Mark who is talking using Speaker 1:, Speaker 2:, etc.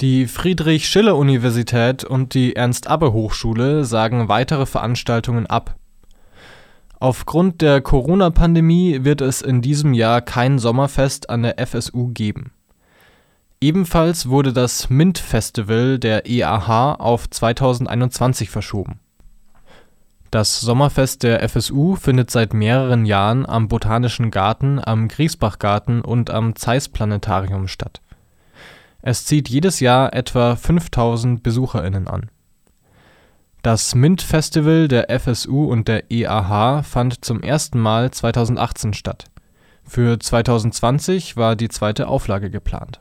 Speaker 1: Die Friedrich-Schiller-Universität und die Ernst-Abbe-Hochschule sagen weitere Veranstaltungen ab. Aufgrund der Corona-Pandemie wird es in diesem Jahr kein Sommerfest an der FSU geben. Ebenfalls wurde das MINT-Festival der IAH auf 2021 verschoben. Das Sommerfest der FSU findet seit mehreren Jahren am Botanischen Garten, am Griesbachgarten und am Zeiss-Planetarium statt. Es zieht jedes Jahr etwa 5000 BesucherInnen an. Das MINT-Festival der FSU und der IAH fand zum ersten Mal 2018 statt. Für 2020 war die zweite Auflage geplant